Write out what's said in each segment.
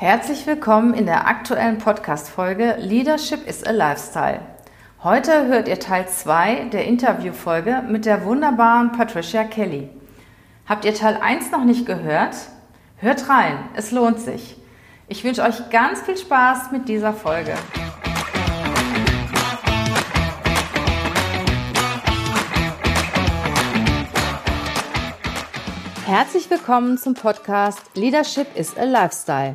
Herzlich willkommen in der aktuellen Podcast-Folge Leadership is a Lifestyle. Heute hört ihr Teil 2 der Interviewfolge mit der wunderbaren Patricia Kelly. Habt ihr Teil 1 noch nicht gehört? Hört rein, es lohnt sich. Ich wünsche euch ganz viel Spaß mit dieser Folge. Herzlich willkommen zum Podcast Leadership is a Lifestyle.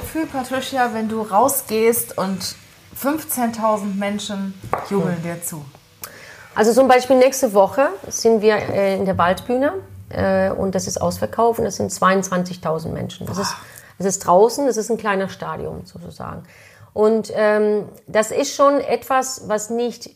Gefühl, Patricia, wenn du rausgehst und 15.000 Menschen jubeln dir zu? Also zum Beispiel nächste Woche sind wir äh, in der Waldbühne äh, und das ist ausverkauft und das sind 22.000 Menschen. Das ist, das ist draußen, das ist ein kleiner Stadion sozusagen. Und ähm, das ist schon etwas, was nicht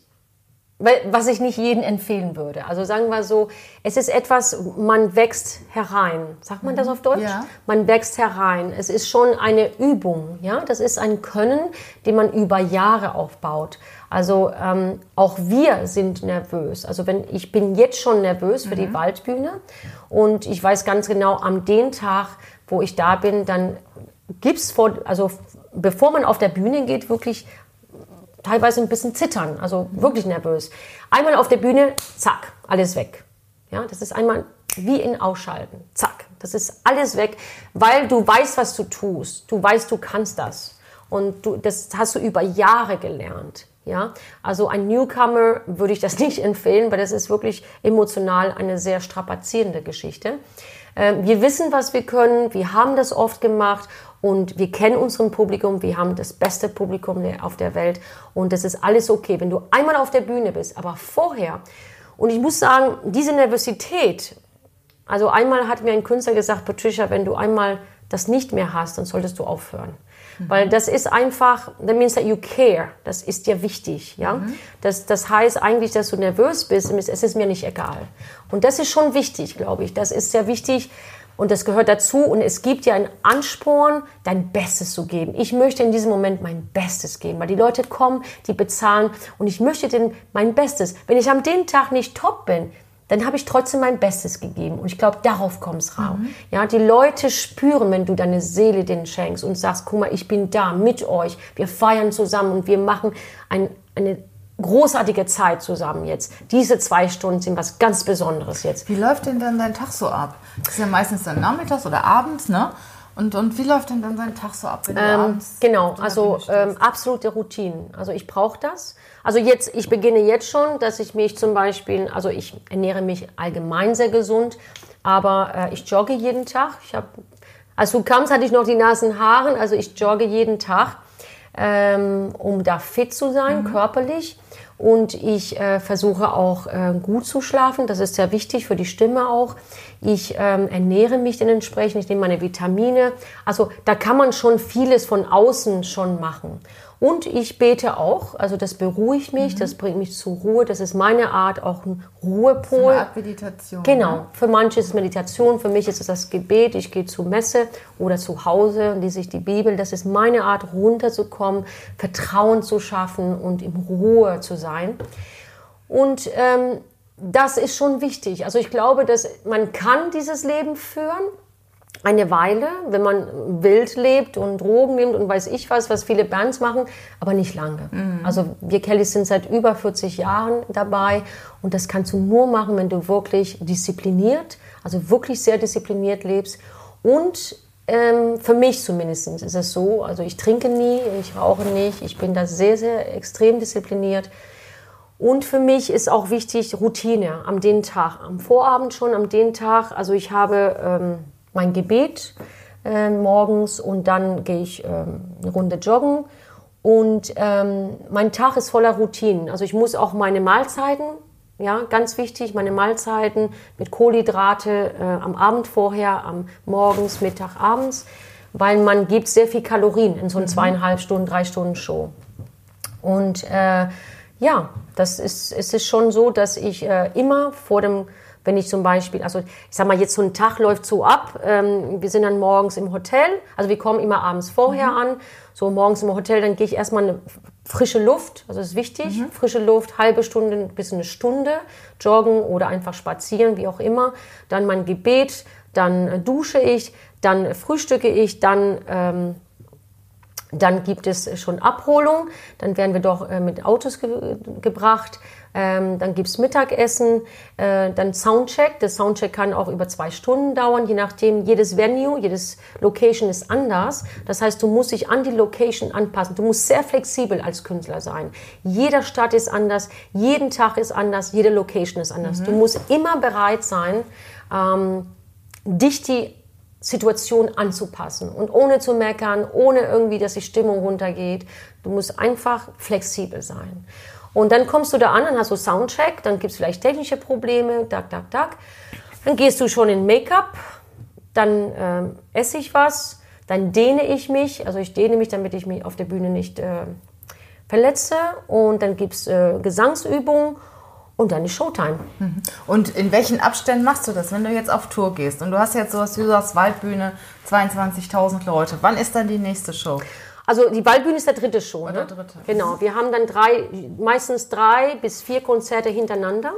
was ich nicht jedem empfehlen würde. Also sagen wir so, es ist etwas, man wächst herein. Sagt man das auf Deutsch? Ja. Man wächst herein. Es ist schon eine Übung. Ja, das ist ein Können, den man über Jahre aufbaut. Also ähm, auch wir sind nervös. Also wenn ich bin jetzt schon nervös für mhm. die Waldbühne und ich weiß ganz genau, am den Tag, wo ich da bin, dann gibt's vor, also bevor man auf der Bühne geht, wirklich teilweise ein bisschen zittern, also wirklich nervös. Einmal auf der Bühne, zack, alles weg. Ja, das ist einmal wie in Ausschalten, zack, das ist alles weg, weil du weißt, was du tust. Du weißt, du kannst das. Und du, das hast du über Jahre gelernt. Ja, also ein Newcomer würde ich das nicht empfehlen, weil das ist wirklich emotional eine sehr strapazierende Geschichte. Ähm, wir wissen, was wir können. Wir haben das oft gemacht und wir kennen unseren Publikum, wir haben das beste Publikum auf der Welt und das ist alles okay, wenn du einmal auf der Bühne bist, aber vorher. Und ich muss sagen, diese Nervosität, also einmal hat mir ein Künstler gesagt, Patricia, wenn du einmal das nicht mehr hast, dann solltest du aufhören. Mhm. Weil das ist einfach, that means that you care. Das ist dir wichtig, ja. Mhm. Das, das heißt eigentlich, dass du nervös bist, es ist mir nicht egal. Und das ist schon wichtig, glaube ich. Das ist sehr wichtig, und das gehört dazu und es gibt dir einen Ansporn, dein Bestes zu geben. Ich möchte in diesem Moment mein Bestes geben, weil die Leute kommen, die bezahlen und ich möchte den, mein Bestes. Wenn ich am dem Tag nicht top bin, dann habe ich trotzdem mein Bestes gegeben. Und ich glaube, darauf kommt es raus. Mhm. Ja, die Leute spüren, wenn du deine Seele denen schenkst und sagst, guck mal, ich bin da mit euch. Wir feiern zusammen und wir machen ein, eine großartige Zeit zusammen jetzt. Diese zwei Stunden sind was ganz Besonderes jetzt. Wie läuft denn dann dein Tag so ab? Das ist ja meistens dann nachmittags oder abends, ne? Und, und wie läuft denn dann dein Tag so ab, wenn du ähm, abends Genau, also ähm, absolute Routinen. Also ich brauche das. Also jetzt, ich beginne jetzt schon, dass ich mich zum Beispiel, also ich ernähre mich allgemein sehr gesund, aber äh, ich jogge jeden Tag. Ich habe, als du kamst, hatte ich noch die nassen Haaren, also ich jogge jeden Tag, ähm, um da fit zu sein, mhm. körperlich. Und ich äh, versuche auch äh, gut zu schlafen. Das ist sehr wichtig für die Stimme auch. Ich ähm, ernähre mich dann entsprechend. Ich nehme meine Vitamine. Also da kann man schon vieles von außen schon machen. Und ich bete auch, also das beruhigt mich, mhm. das bringt mich zur Ruhe. Das ist meine Art, auch ein Ruhepol. So eine Art Meditation. Genau. Ne? Für manche ist es Meditation, für mich ist es das Gebet. Ich gehe zur Messe oder zu Hause und lese ich die Bibel. Das ist meine Art, runterzukommen, Vertrauen zu schaffen und in Ruhe zu sein. Und ähm, das ist schon wichtig. Also ich glaube, dass man kann dieses Leben führen, eine Weile, wenn man wild lebt und Drogen nimmt und weiß ich was, was viele Bands machen, aber nicht lange. Mhm. Also wir Kellys sind seit über 40 Jahren dabei und das kannst du nur machen, wenn du wirklich diszipliniert, also wirklich sehr diszipliniert lebst und ähm, für mich zumindest ist es so, also ich trinke nie, ich rauche nicht, ich bin da sehr, sehr extrem diszipliniert. Und für mich ist auch wichtig Routine am den Tag, am Vorabend schon, am den Tag. Also ich habe ähm, mein Gebet äh, morgens und dann gehe ich ähm, eine Runde joggen. Und ähm, mein Tag ist voller Routinen. Also ich muss auch meine Mahlzeiten, ja, ganz wichtig, meine Mahlzeiten mit Kohlenhydrate äh, am Abend vorher, am morgens, Mittag, abends weil man gibt sehr viel Kalorien in so einer zweieinhalb Stunden, drei Stunden Show. Und äh, ja, das ist, es ist schon so, dass ich äh, immer vor dem, wenn ich zum Beispiel, also ich sag mal, jetzt so ein Tag läuft so ab, ähm, wir sind dann morgens im Hotel, also wir kommen immer abends vorher Mhm. an, so morgens im Hotel, dann gehe ich erstmal eine frische Luft, also das ist wichtig, Mhm. frische Luft, halbe Stunde bis eine Stunde, joggen oder einfach spazieren, wie auch immer, dann mein Gebet, dann äh, dusche ich, dann frühstücke ich, dann ähm, dann gibt es schon Abholung, dann werden wir doch äh, mit Autos ge gebracht, ähm, dann gibt es Mittagessen, äh, dann Soundcheck. Der Soundcheck kann auch über zwei Stunden dauern, je nachdem, jedes Venue, jedes Location ist anders. Das heißt, du musst dich an die Location anpassen. Du musst sehr flexibel als Künstler sein. Jeder Stadt ist anders, jeden Tag ist anders, jede Location ist anders. Du musst immer bereit sein, ähm, dich die Situation anzupassen und ohne zu meckern, ohne irgendwie, dass die Stimmung runtergeht. Du musst einfach flexibel sein. Und dann kommst du da an, dann hast du Soundcheck, dann gibt es vielleicht technische Probleme, tak, tak, tak. Dann gehst du schon in Make-up, dann ähm, esse ich was, dann dehne ich mich, also ich dehne mich, damit ich mich auf der Bühne nicht äh, verletze. Und dann gibt es äh, Gesangsübungen und dann ist Showtime. Und in welchen Abständen machst du das, wenn du jetzt auf Tour gehst? Und du hast jetzt sowas wie du sagst, Waldbühne, 22.000 Leute. Wann ist dann die nächste Show? Also die Waldbühne ist der dritte Show. der ne? dritte. Genau. Wir haben dann drei, meistens drei bis vier Konzerte hintereinander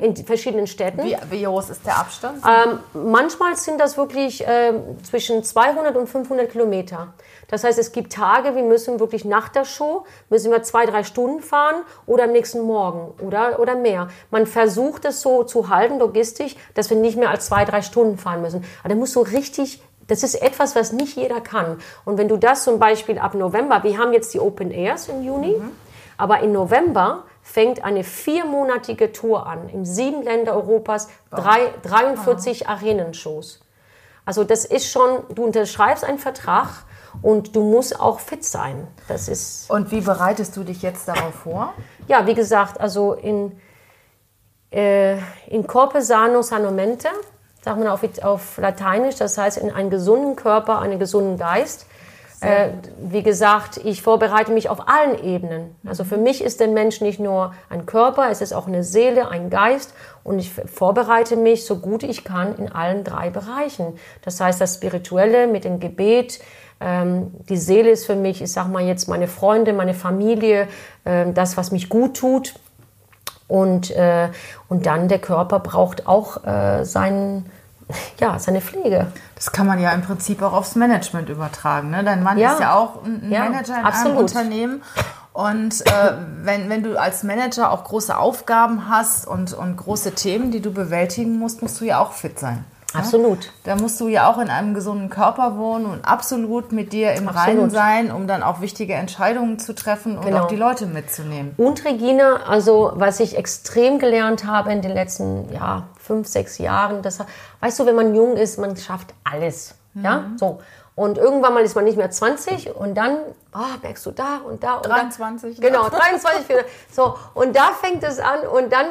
in verschiedenen Städten. Wie, wie groß ist der Abstand? Ähm, manchmal sind das wirklich ähm, zwischen 200 und 500 Kilometer. Das heißt, es gibt Tage, wir müssen wirklich nach der Show, müssen wir zwei, drei Stunden fahren oder am nächsten Morgen oder, oder mehr. Man versucht es so zu halten, logistisch, dass wir nicht mehr als zwei, drei Stunden fahren müssen. Aber da musst du richtig, das ist etwas, was nicht jeder kann. Und wenn du das zum Beispiel ab November, wir haben jetzt die Open Airs im Juni, aber im November fängt eine viermonatige Tour an, in sieben Länder Europas, drei, 43 Arenenshows. Also das ist schon, du unterschreibst einen Vertrag und du musst auch fit sein. Das ist, Und wie bereitest du dich jetzt darauf vor? ja, wie gesagt, also in, äh, in corpe sano sano mente, sagt man auf, auf Lateinisch, das heißt in einen gesunden Körper, einen gesunden Geist. Äh, wie gesagt, ich vorbereite mich auf allen Ebenen. Also für mich ist der Mensch nicht nur ein Körper, es ist auch eine Seele, ein Geist und ich vorbereite mich so gut ich kann in allen drei Bereichen. Das heißt, das Spirituelle mit dem Gebet, ähm, die Seele ist für mich, ich sag mal jetzt meine Freunde, meine Familie, ähm, das, was mich gut tut. Und, äh, und dann der Körper braucht auch äh, seinen, ja, seine Pflege. Das kann man ja im Prinzip auch aufs Management übertragen. Ne? Dein Mann Ja. ist ja auch ein Ja, Manager in absolut. einem Unternehmen. Und äh, wenn, wenn du als Manager auch große Aufgaben hast und, und große Themen, die du bewältigen musst, musst du ja auch fit sein. ne? Absolut. Da musst du ja auch in einem gesunden Körper wohnen und absolut mit dir im Absolut. Reinen sein, um dann auch wichtige Entscheidungen zu treffen und Genau. auch die Leute mitzunehmen. Und Regina, also was ich extrem gelernt habe in den letzten ja, fünf, sechs Jahren, das, weißt du, wenn man jung ist, man schafft alles. Ja, so. Und irgendwann mal ist man nicht mehr 20 und dann oh, merkst du da und da und 23, Da. Genau, 23. für- so, und da fängt es an und dann,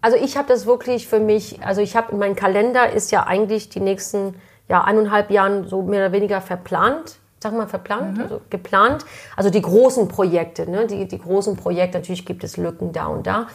also ich habe das wirklich für mich, also ich habe, mein Kalender ist ja eigentlich die nächsten ja, eineinhalb Jahren so mehr oder weniger verplant. Sag mal verplant, also geplant. Also die großen Projekte, ne? die, die großen Projekte, natürlich gibt es Lücken da und da.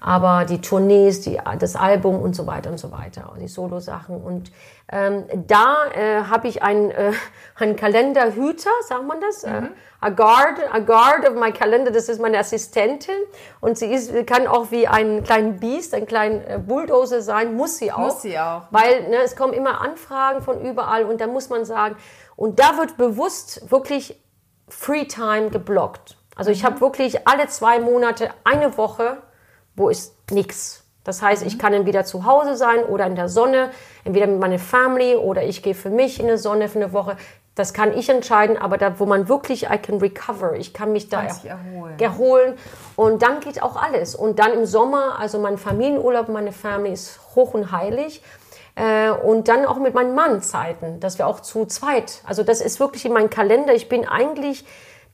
Aber die Tournees, die, das Album und so weiter und so weiter, die Solo-Sachen. Und ähm, da äh, habe ich einen, äh, einen Kalenderhüter, sagt man das? Äh, a guard, a guard of my calendar, das ist meine Assistentin. Und sie ist, kann auch wie ein kleinen Biest, ein kleiner äh, Bulldozer sein, muss sie auch. Muss sie auch. Weil ne, es kommen immer Anfragen von überall und da muss man sagen, und da wird bewusst wirklich Free Time geblockt. Also ich habe wirklich alle zwei Monate eine Woche, wo ist nichts. Das heißt, ich kann entweder zu Hause sein oder in der Sonne, entweder mit meiner Family oder ich gehe für mich in die Sonne für eine Woche. Das kann ich entscheiden, aber da, wo man wirklich, I can recover, ich kann mich da erholen. erholen und dann geht auch alles. Und dann im Sommer, also mein Familienurlaub, meine Family ist hoch und heilig. Äh, und dann auch mit meinem Mann Zeiten, dass wir auch zu zweit, also das ist wirklich in meinem Kalender. Ich bin eigentlich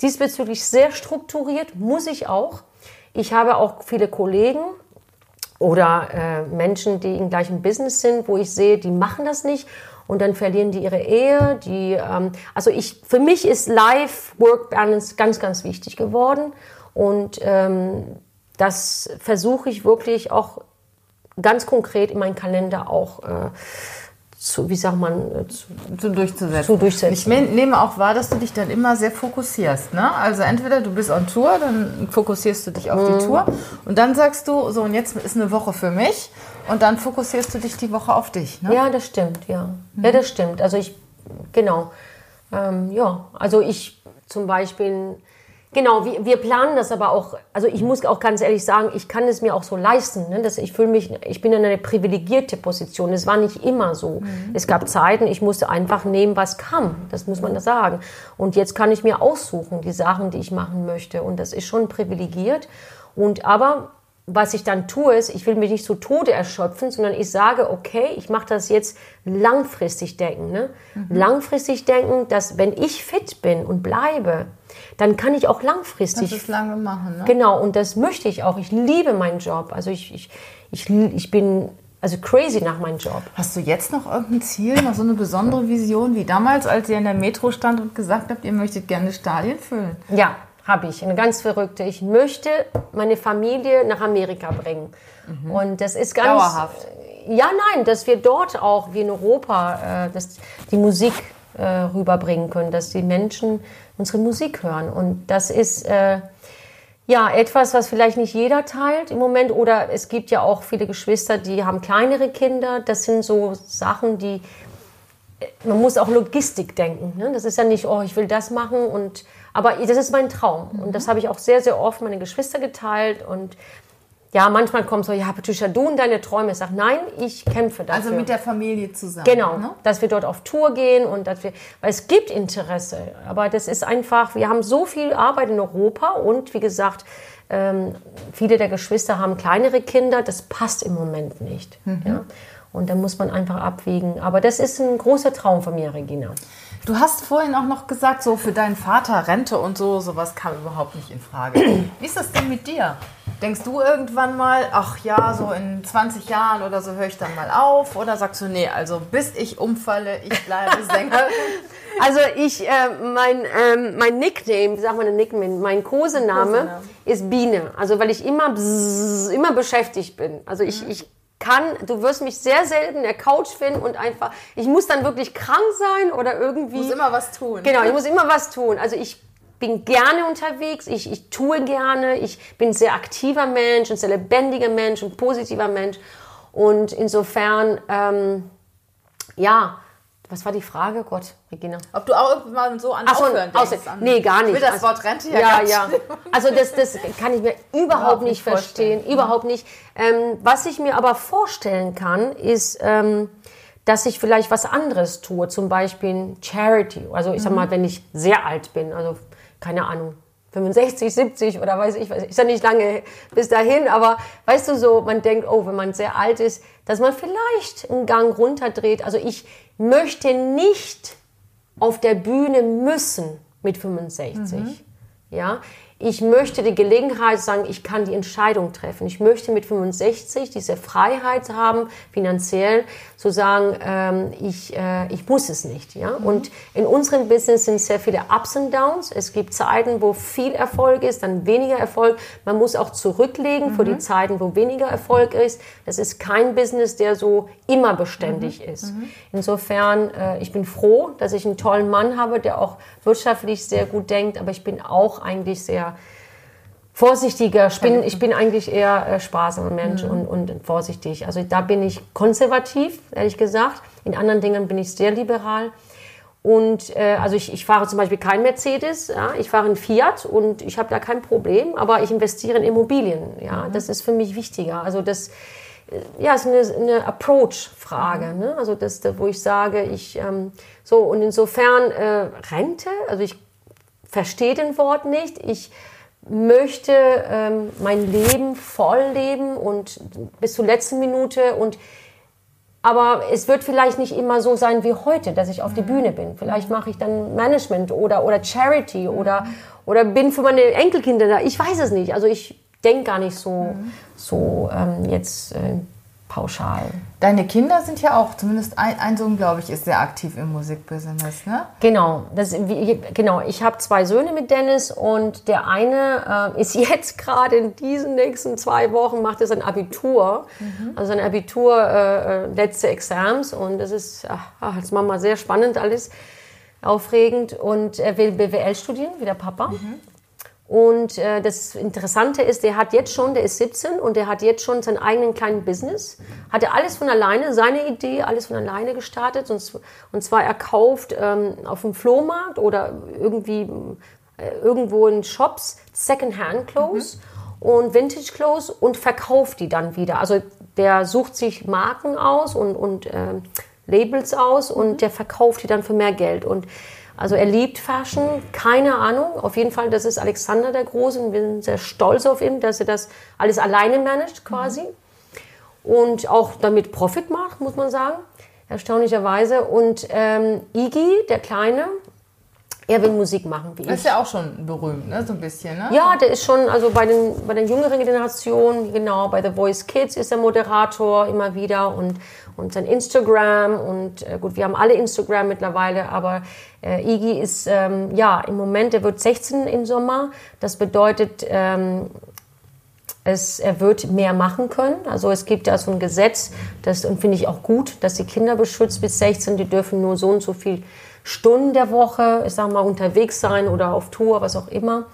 diesbezüglich sehr strukturiert, muss ich auch. Ich habe auch viele Kollegen oder äh, Menschen, die im gleichen Business sind, wo ich sehe, die machen das nicht. und dann verlieren die ihre Ehe. Die, ähm, also ich, für mich ist Life-Work-Balance ganz, ganz wichtig geworden und ähm, das versuche ich wirklich auch ganz konkret in meinen Kalender auch äh, zu, wie sagt man, äh, zu, zu durchzusetzen. Zu durchsetzen. Ich nehme auch wahr, dass du dich dann immer sehr fokussierst. Ne? Also entweder du bist on Tour, dann fokussierst du dich auf mhm. die Tour und dann sagst du, so und jetzt ist eine Woche für mich und dann fokussierst du dich die Woche auf dich. Ne? Ja, das stimmt, ja. Mhm. Ja, das stimmt. Also ich, genau. Ähm, ja, also ich zum Beispiel Genau, wir, wir planen das aber auch. Also ich muss auch ganz ehrlich sagen, ich kann es mir auch so leisten. Ne? Dass ich fühle mich, ich bin in einer privilegierte Position. Es war nicht immer so. Mhm. Es gab Zeiten, ich musste einfach nehmen, was kam. Das muss man da sagen. Und jetzt kann ich mir aussuchen, die Sachen, die ich machen möchte. Und das ist schon privilegiert. Und aber was ich dann tue, ist, ich will mich nicht zu Tode erschöpfen, sondern ich sage, okay, ich mache das jetzt langfristig denken. Ne? Mhm. Langfristig denken, dass wenn ich fit bin und bleibe, dann kann ich auch langfristig. Das lange machen. Ne? Genau, und das möchte ich auch. Ich liebe meinen Job. Also ich, ich, ich, ich bin also crazy nach meinem Job. Hast du jetzt noch irgendein Ziel, noch so eine besondere Vision wie damals, als ihr in der Metro stand und gesagt habt, ihr möchtet gerne Stadien füllen? Ja, habe ich. Eine ganz verrückte. Ich möchte meine Familie nach Amerika bringen. Mhm. Und das ist ganz. Dauerhaft. Ja, nein, dass wir dort auch, wie in Europa, äh, dass die Musik äh, rüberbringen können, dass die Menschen unsere Musik hören. Und das ist äh, ja etwas, was vielleicht nicht jeder teilt im Moment. Oder es gibt ja auch viele Geschwister, die haben kleinere Kinder. Das sind so Sachen, die äh, man muss auch Logistik denken. Ne? Das ist ja nicht, oh, ich will das machen und aber das ist mein Traum. Und das habe ich auch sehr, sehr oft meine Geschwister geteilt und ja, manchmal kommt so, ja, Patricia, du und deine Träume. Ich sage, nein, ich kämpfe dafür. Also mit der Familie zusammen. Genau, ne? dass wir dort auf Tour gehen und dass wir, weil es gibt Interesse, aber das ist einfach, wir haben so viel Arbeit in Europa und wie gesagt, ähm, viele der Geschwister haben kleinere Kinder, das passt im Moment nicht. Mhm. Ja? Und da muss man einfach abwägen. Aber das ist ein großer Traum von mir, Regina. Du hast vorhin auch noch gesagt, so für deinen Vater Rente und so, sowas kam überhaupt nicht in Frage. Wie ist das denn mit dir? Denkst du irgendwann mal, ach ja, so in 20 Jahren oder so höre ich dann mal auf? Oder sagst du, nee, also bis ich umfalle, ich bleibe Sängerin? Also ich, äh, mein, ähm, mein Nickname, wie sagt man Nickname, mein Kosename, Kosename ist Biene. Also weil ich immer, bzz, immer beschäftigt bin. Also ich, mhm. ich kann, du wirst mich sehr selten in der Couch finden und einfach, ich muss dann wirklich krank sein oder irgendwie. Ich muss immer was tun. Genau, ich muss immer was tun. Also ich bin gerne unterwegs, ich, ich tue gerne, ich bin ein sehr aktiver Mensch, ein sehr lebendiger Mensch, ein positiver Mensch. Und insofern, ähm, ja, was war die Frage? Gott, Regina. Ob du auch irgendwann so an Ach, Aufhören denkst? Nee, gar nicht. Ich will das Wort Rente ja Ja, ja. Also das, das kann ich mir überhaupt nicht verstehen. Überhaupt nicht. Ähm, was ich mir aber vorstellen kann, ist... Ähm, dass ich vielleicht was anderes tue, zum Beispiel Charity. Also ich sag mal, mhm. wenn ich sehr alt bin, also keine Ahnung, 65, 70 oder weiß ich, weiß, ist ja nicht lange bis dahin, aber weißt du so, man denkt, oh, wenn man sehr alt ist, dass man vielleicht einen Gang runterdreht. Also ich möchte nicht auf der Bühne müssen mit 65. Mhm. Ja, ich möchte die Gelegenheit sagen, ich kann die Entscheidung treffen. Ich möchte mit 65 diese Freiheit haben, finanziell zu sagen, ähm, ich, äh, ich muss es nicht. Ja? Mhm. Und in unserem Business sind sehr viele Ups und Downs. Es gibt Zeiten, wo viel Erfolg ist, dann weniger Erfolg. Man muss auch zurücklegen mhm. für die mhm. Zeiten, wo weniger Erfolg ist. Das ist kein Business, der so immer beständig mhm. ist. Mhm. Insofern, äh, ich bin froh, dass ich einen tollen Mann habe, der auch wirtschaftlich sehr gut denkt, aber ich bin auch eigentlich sehr vorsichtiger. Ich bin, ich bin eigentlich eher äh, sparsamer Mensch mhm. und, und vorsichtig. Also da bin ich konservativ, ehrlich gesagt. In anderen Dingen bin ich sehr liberal. Und äh, also ich, ich fahre zum Beispiel kein Mercedes, ja? ich fahre ein Fiat und ich habe da kein Problem, aber ich investiere in Immobilien. Ja? Mhm. Das ist für mich wichtiger. Also das äh, ja, ist eine, eine Approach-Frage. Mhm. Ne? Also das, wo ich sage, ich ähm, so und insofern äh, Rente, also ich verstehe den Wort nicht. Ich möchte ähm, mein Leben voll leben und bis zur letzten Minute und aber es wird vielleicht nicht immer so sein wie heute, dass ich auf die Bühne bin. Vielleicht mache ich dann Management oder, oder Charity oder, oder bin für meine Enkelkinder da. Ich weiß es nicht. Also ich denke gar nicht so, so ähm, jetzt äh, pauschal. Deine Kinder sind ja auch, zumindest ein, ein Sohn, glaube ich, ist sehr aktiv im Musikbusiness, ne? Genau, das, wie, genau. Ich habe zwei Söhne mit Dennis und der eine äh, ist jetzt gerade in diesen nächsten zwei Wochen, macht er sein Abitur. Mhm. Also sein Abitur, äh, äh letzte Exams und das ist ach, als Mama sehr spannend alles, aufregend und er will BWL studieren, wie der Papa. Mhm. Und äh, das Interessante ist, der hat jetzt schon, der ist 17 und der hat jetzt schon seinen eigenen kleinen Business. Hat er alles von alleine, seine Idee, alles von alleine gestartet. Und, und zwar er kauft ähm, auf dem Flohmarkt oder irgendwie äh, irgendwo in Shops Secondhand Clothes mhm. und Vintage Clothes und verkauft die dann wieder. Also der sucht sich Marken aus und, und äh, Labels aus und mhm. der verkauft die dann für mehr Geld. Und also er liebt Fashion, keine Ahnung. Auf jeden Fall, das ist Alexander der Große und wir sind sehr stolz auf ihn, dass er das alles alleine managt quasi. Mhm. Und auch damit Profit macht, muss man sagen, erstaunlicherweise. Und ähm, Iggy, der Kleine, er will Musik machen, wie ich. Ist ja auch schon berühmt, ne? so ein bisschen. Ne? Ja, der ist schon, also bei den, bei den jüngeren Generationen, genau, bei The Voice Kids ist er Moderator immer wieder und, und sein Instagram und äh, gut, wir haben alle Instagram mittlerweile, aber äh, Iggy ist, ähm, ja, im Moment, er wird 16 im Sommer. Das bedeutet, ähm, es, er wird mehr machen können. Also es gibt ja so ein Gesetz, das finde ich auch gut, dass die Kinder beschützt bis 16, die dürfen nur so und so viel Stunden der Woche, ich sage mal, unterwegs sein oder auf Tour, was auch immer.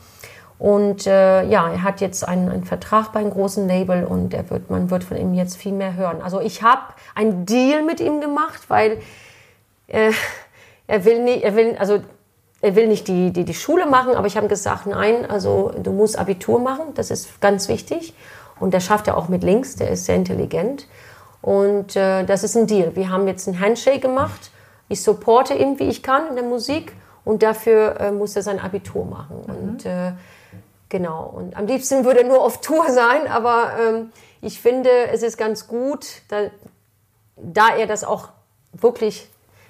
Und äh, ja, er hat jetzt einen, einen, Vertrag bei einem großen Label und er wird, man wird von ihm jetzt viel mehr hören. Also ich habe einen Deal mit ihm gemacht, weil äh, er will nicht, er will, also er will nicht die, die, die Schule machen, aber ich habe gesagt, nein, also du musst Abitur machen, das ist ganz wichtig. Und der schafft er auch mit links, der ist sehr intelligent. Und äh, das ist ein Deal. Wir haben jetzt einen Handshake gemacht ich supporte ihn, wie ich kann in der Musik und dafür äh, muss er sein Abitur machen. Mhm. Und äh, genau, und am liebsten würde er nur auf Tour sein, aber ähm, ich finde, es ist ganz gut, da, da er das auch wirklich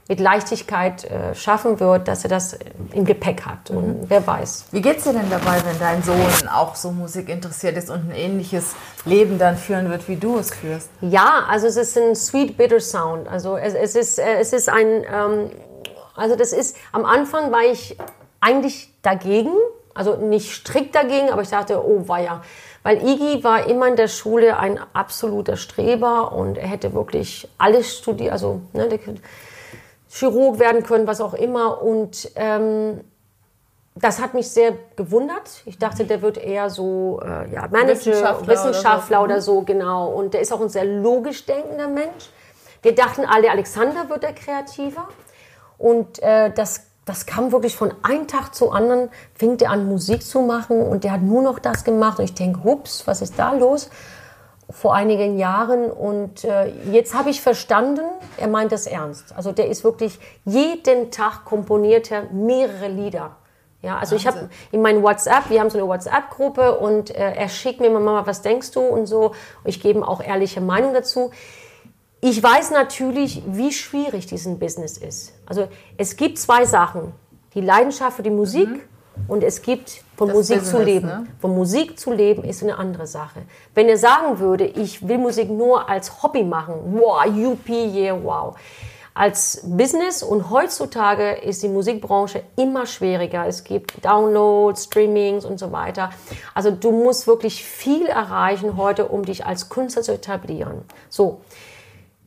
mit Leichtigkeit äh, schaffen wird, dass er das im Gepäck hat. Mhm. Und wer weiß. Wie geht es dir denn dabei, wenn dein Sohn auch so Musik interessiert ist und ein ähnliches Leben dann führen wird, wie du es führst? Ja, also es ist ein sweet bitter Sound. Also es, es ist äh, es ist ein ähm, also das ist am Anfang war ich eigentlich dagegen, also nicht strikt dagegen, aber ich dachte, oh ja, weil Iggy war immer in der Schule ein absoluter Streber und er hätte wirklich alles studiert, also ne, der, Chirurg werden können, was auch immer. Und ähm, das hat mich sehr gewundert. Ich dachte, der wird eher so äh, ja, Manager, Wissenschaftler, Wissenschaftler oder, so. oder, so, genau. Und der ist auch ein sehr logisch denkender Mensch. Wir dachten alle, Alexander wird der Kreativer. Und äh, das, das kam wirklich von einem Tag zu anderen, fing der an Musik zu machen und der hat nur noch das gemacht. Und ich denke, hups, was ist da los? Vor einigen Jahren und äh, jetzt habe ich verstanden, er meint das ernst. Also der ist wirklich jeden Tag komponiert er mehrere Lieder. Ja, also Wahnsinn. ich habe in meinem WhatsApp, wir haben so eine WhatsApp-Gruppe und äh, er schickt mir immer, Mama, was denkst du und so. Ich gebe ihm auch ehrliche Meinung dazu. Ich weiß natürlich, wie schwierig diesen Business ist. Also es gibt zwei Sachen. Die Leidenschaft für die Musik mhm und es gibt von das Musik Business, zu leben. Ne? Von Musik zu leben ist eine andere Sache. Wenn er sagen würde, ich will Musik nur als Hobby machen, wow, yuppie, yeah, wow. Als Business und heutzutage ist die Musikbranche immer schwieriger. Es gibt Downloads, Streamings und so weiter. Also du musst wirklich viel erreichen heute, um dich als Künstler zu etablieren. So,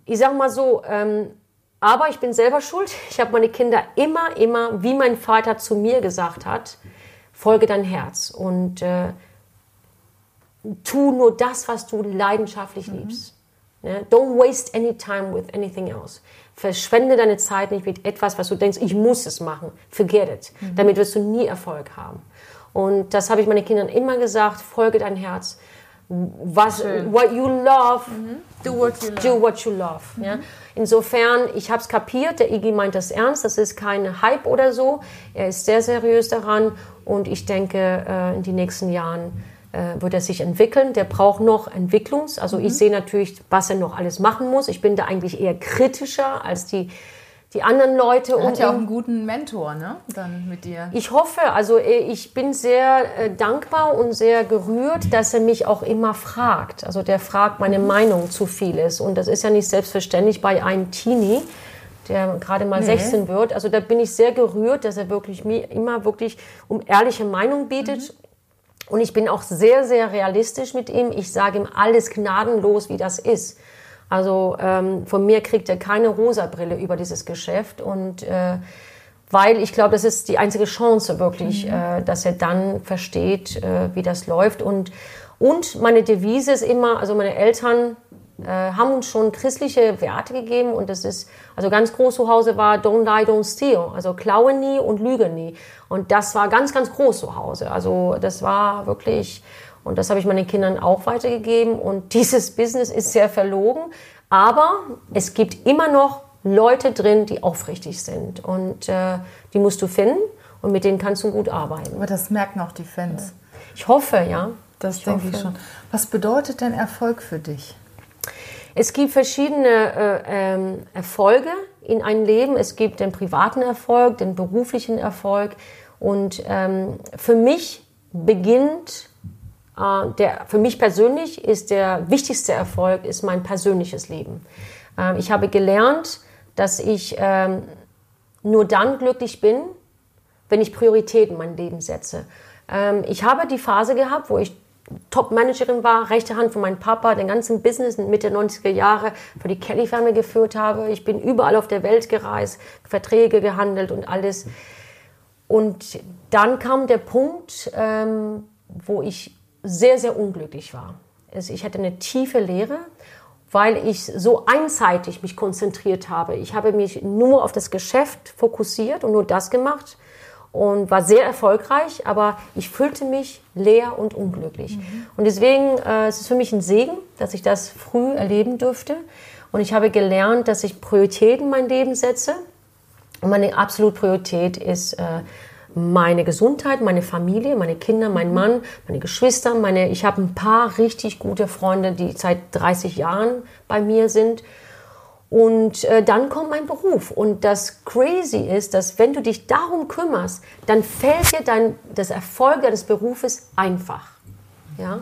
ich sag mal so, ähm, aber ich bin selber schuld. Ich habe meine Kinder immer, immer, wie mein Vater zu mir gesagt hat, folge dein Herz und äh, tu nur das, was du leidenschaftlich mhm. liebst. Ne? Don't waste any time with anything else. Verschwende deine Zeit nicht mit etwas, was du denkst, ich muss es machen. Forget it. Mhm. Damit wirst du nie Erfolg haben. Und das habe ich meinen Kindern immer gesagt, folge dein Herz. Was, what you love, mhm. do what you love. Do what you love ja? Insofern, ich habe es kapiert, der Iggy meint das ernst, das ist kein Hype oder so. Er ist sehr seriös daran und ich denke, äh, in den nächsten Jahren äh, wird er sich entwickeln. Der braucht noch Entwicklungs-, also mhm. ich sehe natürlich, was er noch alles machen muss. Ich bin da eigentlich eher kritischer als die die anderen Leute Er um hat ja auch einen guten Mentor, ne? Dann mit dir. Ich hoffe, also äh, ich bin sehr äh, dankbar und sehr gerührt, dass er mich auch immer fragt. Also der fragt meine Meinung zu vieles. Und das ist ja nicht selbstverständlich bei einem Teenie, der gerade mal 16 wird. Also da bin ich sehr gerührt, dass er wirklich mir immer wirklich um ehrliche Meinung bietet. Und ich bin auch sehr, sehr realistisch mit ihm. Ich sage ihm alles gnadenlos, wie das ist. Also ähm, von mir kriegt er keine rosa Brille über dieses Geschäft. Und äh, weil ich glaube, das ist die einzige Chance wirklich, äh, dass er dann versteht, äh, wie das läuft. Und, und meine Devise ist immer, also meine Eltern äh, haben uns schon christliche Werte gegeben und das ist, also ganz groß zu Hause war Don't lie, don't steal, also klaue nie und lüge nie. Und das war ganz, ganz groß zu Hause. Also das war wirklich, und das habe ich meinen Kindern auch weitergegeben und dieses Business ist sehr verlogen, aber es gibt immer noch Leute drin, die aufrichtig sind und äh, die musst du finden und mit denen kannst du gut arbeiten. Aber das merken auch die Fans. Ich hoffe, ja. Das denke ich hoffe. schon. Was bedeutet denn Erfolg für dich? Es gibt verschiedene äh, ähm, Erfolge in einem Leben. Es gibt den privaten Erfolg, den beruflichen Erfolg. Und ähm, für mich beginnt, der, für mich persönlich ist der wichtigste Erfolg ist mein persönliches Leben. Ähm, ich habe gelernt, dass ich ähm, nur dann glücklich bin, wenn ich Prioritäten in mein Leben setze. Ähm, ich habe die Phase gehabt, wo ich Top-Managerin war, rechte Hand von meinem Papa, den ganzen Business Mitte 90er Jahre für die Kelly-Firma geführt habe. Ich bin überall auf der Welt gereist, Verträge gehandelt und alles. Und dann kam der Punkt, wo ich sehr, sehr unglücklich war. Ich hatte eine tiefe Leere, weil ich so einseitig mich konzentriert habe. Ich habe mich nur auf das Geschäft fokussiert und nur das gemacht und war sehr erfolgreich, aber ich fühlte mich leer und unglücklich. Und deswegen äh, es ist es für mich ein Segen, dass ich das früh erleben durfte. Und ich habe gelernt, dass ich Prioritäten in mein Leben setze. Und meine absolute Priorität ist äh, meine Gesundheit, meine Familie, meine Kinder, mein Mann, meine Geschwister. Meine, ich habe ein paar richtig gute Freunde, die seit 30 Jahren bei mir sind. Und äh, dann kommt mein Beruf. Und das Crazy ist, dass wenn du dich darum kümmerst, dann fällt dir dein, das Erfolg deines Berufes einfach. Ja?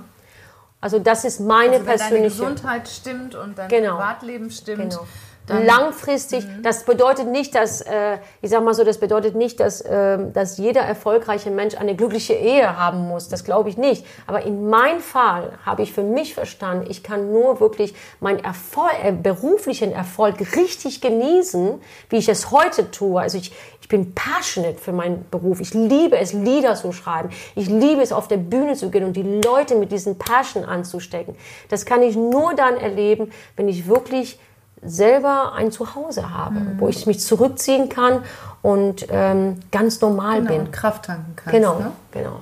Also das ist meine Also wenn deine persönliche... Gesundheit stimmt und dein Genau. Privatleben stimmt, Genau. Dann Langfristig, das bedeutet nicht, dass, äh, ich sag mal so, das bedeutet nicht, dass, ähm, dass jeder erfolgreiche Mensch eine glückliche Ehe haben muss. Das glaube ich nicht. Aber in meinem Fall habe ich für mich verstanden, ich kann nur wirklich meinen Erfolg, äh, beruflichen Erfolg richtig genießen, wie ich es heute tue. Also ich, ich bin passionate für meinen Beruf. Ich liebe es, Lieder zu schreiben. Ich liebe es, auf der Bühne zu gehen und die Leute mit diesen Passion anzustecken. Das kann ich nur dann erleben, wenn ich wirklich selber ein Zuhause habe, wo ich mich zurückziehen kann und ähm, ganz normal genau, bin. Kraft tanken kannst. Genau, Ne? genau.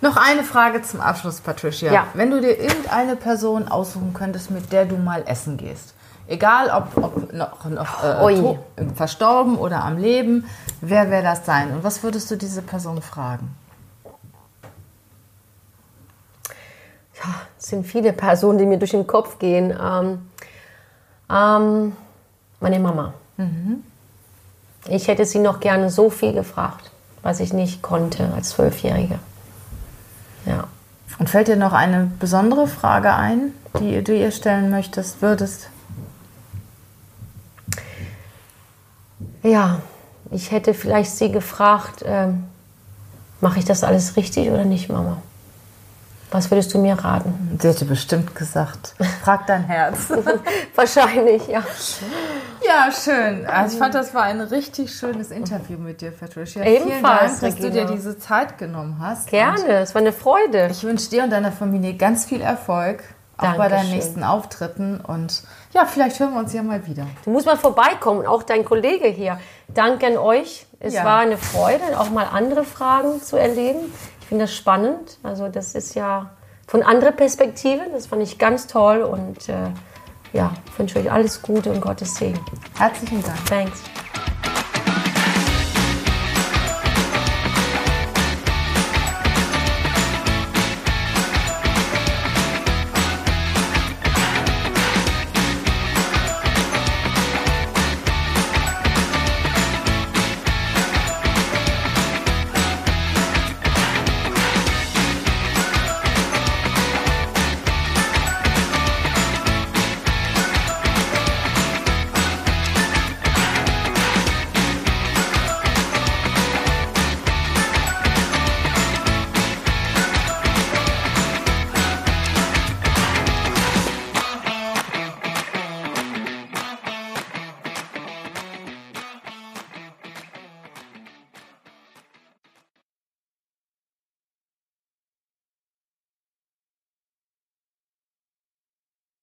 Noch eine Frage zum Abschluss, Patricia. Ja. Wenn du dir irgendeine Person aussuchen könntest, mit der du mal essen gehst, egal ob, ob noch, noch äh, to- verstorben oder am Leben, wer wäre das sein? Und was würdest du diese Person fragen? Es sind viele Personen, die mir durch den Kopf gehen. Ähm, ähm, meine Mama. Ich hätte sie noch gerne so viel gefragt, was ich nicht konnte als Zwölfjährige. Ja. Und fällt dir noch eine besondere Frage ein, die du ihr stellen möchtest, würdest? Ja, ich hätte vielleicht sie gefragt, ähm, mache ich das alles richtig oder nicht, Mama? Was würdest du mir raten? Sie hätte bestimmt gesagt, frag dein Herz. Wahrscheinlich, ja. Ja, schön. Also ich fand, das war ein richtig schönes Interview mit dir, Patricia. Vielen Ebenfalls, Dank, dass du dir diese Zeit genommen hast. Gerne, es war eine Freude. Ich wünsche dir und deiner Familie ganz viel Erfolg, auch bei deinen Dankeschön. nächsten Auftritten. Und ja, vielleicht hören wir uns ja mal wieder. Du musst mal vorbeikommen, auch dein Kollege hier. Danke an euch. Es Ja. war eine Freude, auch mal andere Fragen zu erleben. Ich finde das spannend. Also das ist ja von anderer Perspektive. Das fand ich ganz toll und äh, ja, wünsche euch alles Gute und Gottes Segen. Herzlichen Dank. Thanks.